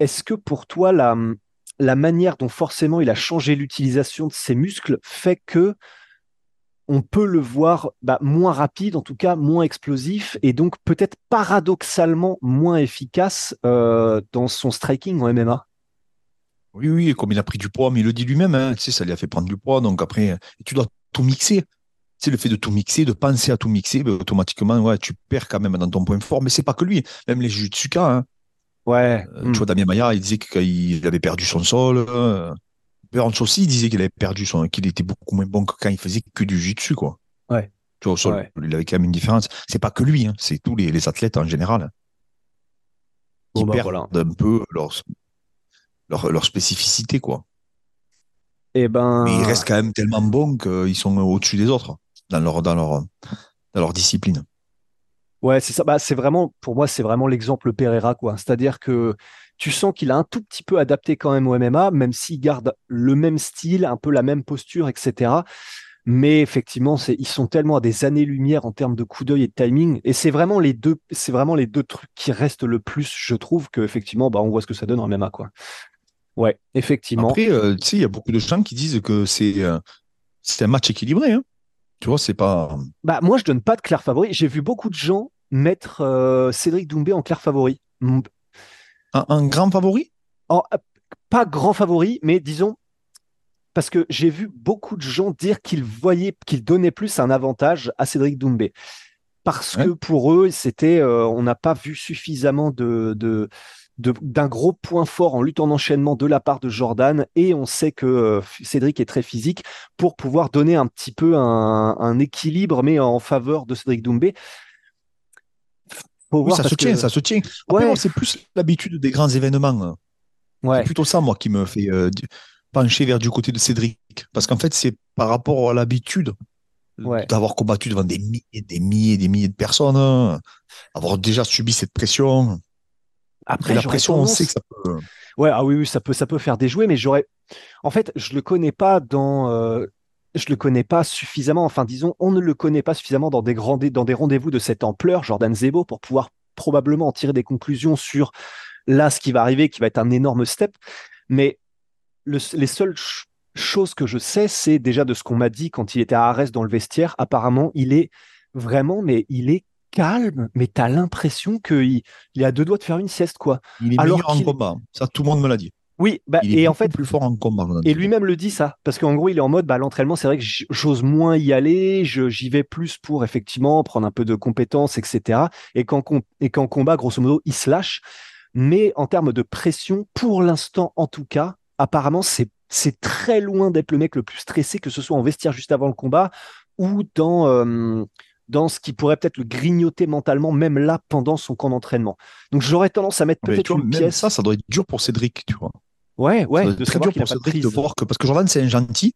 est-ce que pour toi, la, la manière dont forcément il a changé l'utilisation de ses muscles fait que on peut le voir bah, moins rapide, en tout cas moins explosif, et donc peut-être paradoxalement moins efficace euh, dans son striking en MMA. Oui, oui, comme il a pris du poids, mais il le dit lui-même, hein, tu sais, ça lui a fait prendre du poids, donc après, tu dois tout mixer. C'est le fait de tout mixer, de penser à tout mixer, ben, automatiquement, ouais, tu perds quand même dans ton point fort. Mais c'est pas que lui, même les Jutsuka. Hein. Ouais. Euh, tu vois, Damien Maillard, il disait qu'il avait perdu son sol. Euh, Burns aussi disait qu'il avait perdu son, qu'il était beaucoup moins bon que quand il faisait que du jiu-jitsu, quoi. Ouais. Tu vois, il avait quand même une différence. C'est pas que lui, hein, c'est tous les, athlètes en général. Qui bah, perdent un peu leur, leur, spécificité, quoi. Et eh ben. Mais ils restent quand même tellement bons qu'ils sont au-dessus des autres dans leur, dans leur, dans leur discipline. Ouais, c'est ça. Bah, c'est vraiment, pour moi, c'est vraiment l'exemple Pereira, quoi. C'est-à-dire que tu sens qu'il a un tout petit peu adapté quand même au MMA, même s'il garde le même style, un peu la même posture, etc. Mais effectivement, ils sont tellement à des années-lumière en termes de coup d'œil et de timing. Et c'est vraiment les deux, c'est vraiment les deux trucs qui restent le plus, je trouve, qu'effectivement, bah, on voit ce que ça donne en MMA, quoi. Ouais, effectivement. Après, euh, tu sais, il y a beaucoup de gens qui disent que c'est euh, un match équilibré. Hein. Tu vois, c'est pas. Bah, moi, je donne pas de clair favori. J'ai vu beaucoup de gens mettre euh, Cédric Doumbé en clair favori. Un, grand favori? Pas grand favori, mais disons, parce que j'ai vu beaucoup de gens dire qu'ils voyaient, qu'ils donnaient plus un avantage à Cédric Doumbé. Parce que pour eux, c'était, euh, on n'a pas vu suffisamment de, d'un gros point fort en lutte en enchaînement de la part de Jordan et on sait que euh, Cédric est très physique pour pouvoir donner un petit peu un, équilibre mais en faveur de Cédric Doumbé ça se tient, ça se tient. Après, c'est plus l'habitude des grands événements. Ouais. C'est plutôt ça, moi, qui me fait euh, pencher vers du côté de Cédric. Parce qu'en fait, c'est par rapport à l'habitude d'avoir combattu devant des milliers, des milliers, des milliers de personnes, hein. avoir déjà subi cette pression. Après, la pression, on sait que ça peut. Ouais, ah oui, oui, ça peut, ça peut faire déjouer, mais j'aurais. En fait, je le connais pas dans. Euh, je le connais pas suffisamment, enfin disons, on ne le connaît pas suffisamment dans des, grands, dans des rendez-vous de cette ampleur, Jordan Zebo, pour pouvoir probablement en tirer des conclusions sur là ce qui va arriver, qui va être un énorme step. Mais les seules choses que je sais, c'est déjà de ce qu'on m'a dit quand il était à Arès dans le vestiaire. Apparemment, il est vraiment, mais il est calme, mais tu as l'impression qu'il il a deux doigts de faire une sieste, quoi. Il est Alors meilleur en combat, ça tout le monde me l'a dit. Oui, bah, et en fait, plus fort en combat. Et lui-même le dit ça, parce qu'en gros, il est en mode, bah, l'entraînement, c'est vrai que j'ose moins y aller, j'y vais plus pour effectivement prendre un peu de compétences, etc. Et qu'en et combat, grosso modo, il se lâche. Mais en termes de pression, pour l'instant, en tout cas, apparemment, c'est c'est très loin d'être le mec le plus stressé, que ce soit en vestiaire juste avant le combat ou dans euh, dans ce qui pourrait peut-être le grignoter mentalement, même là pendant son camp d'entraînement. Donc j'aurais tendance à mettre peut-être une pièce. Ça, ça doit être dur pour Cédric, tu vois. Ouais, ouais. C'est très dur pour Cédric de voir que parce que Jordan c'est un gentil,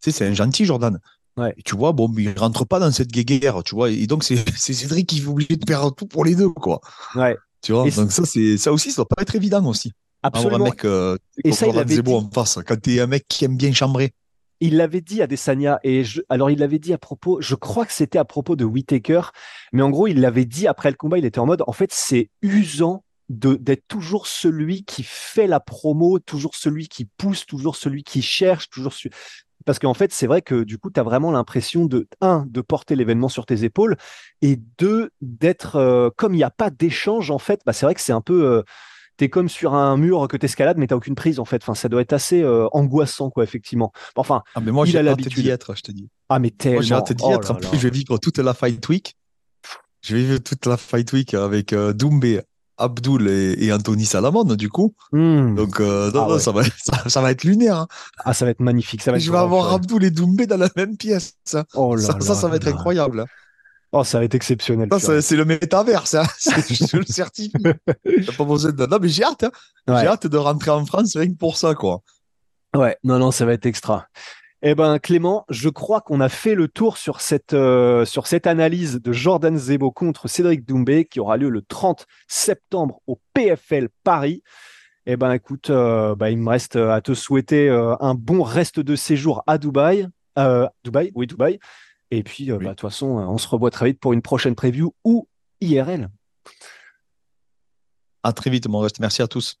tu sais, c'est un gentil Jordan. Ouais. Et tu vois, bon, il rentre pas dans cette guéguerre, tu vois. Et donc c'est <laughs> Cédric qui est obligé de faire tout pour les deux, quoi. Ouais. Tu vois. donc ça c'est ça aussi, ça doit pas être évident aussi. Absolument. Un mec, euh, et ça, il avait dit... en face. Quand t'es un mec qui aime bien chambrer. Il l'avait dit à Desania et alors il l'avait dit à propos, je crois que c'était à propos de Whitaker, mais en gros il l'avait dit après le combat, il était en mode, en fait c'est usant d'être toujours celui qui fait la promo, toujours celui qui pousse, toujours celui qui cherche, toujours parce qu'en fait, c'est vrai que du coup, tu as vraiment l'impression de, un, de porter l'événement sur tes épaules, et deux, d'être, euh, comme il n'y a pas d'échange, en fait, bah, c'est vrai que c'est un peu, euh, tu es comme sur un mur que tu escalades, mais tu aucune prise, en fait. Enfin, ça doit être assez euh, angoissant, quoi, effectivement. Enfin, ah, mais moi, j'ai hâte d'y être, je te dis. Ah, mais tellement. Moi, j'ai hâte d'y oh être. En plus, je vais vivre toute la Fight Week. Je vais vivre toute la Fight Week avec Doumbé, Abdul et, Anthony Salamone, du coup. Hmm. Donc, euh, ah ça, va, <laughs> ça, va être lunaire. Hein. Ah, ça va être magnifique. Ça va Je vais avoir Abdul et Doumbé dans la même pièce. Ça, oh ça, ça, va être incroyable. Hein. Oh, ça va être exceptionnel. c'est le métaverse, hein. <laughs> je le certifie. <laughs> T'as pas besoin de. Non, mais j'ai hâte. J'ai hâte de rentrer en France rien que pour ça, quoi. Ouais, non, non, ça va être extra. Eh ben Clément, je crois qu'on a fait le tour sur cette, euh, sur cette analyse de Jordan Zebo contre Cédric Doumbé qui aura lieu le 30 septembre au PFL Paris. Eh ben écoute, euh, bah, il me reste à te souhaiter euh, un bon reste de séjour à Dubaï. Dubaï, oui Dubaï. Et puis bah, de toute façon, on se revoit très vite pour une prochaine preview ou IRL. À très vite, mon reste. Merci à tous.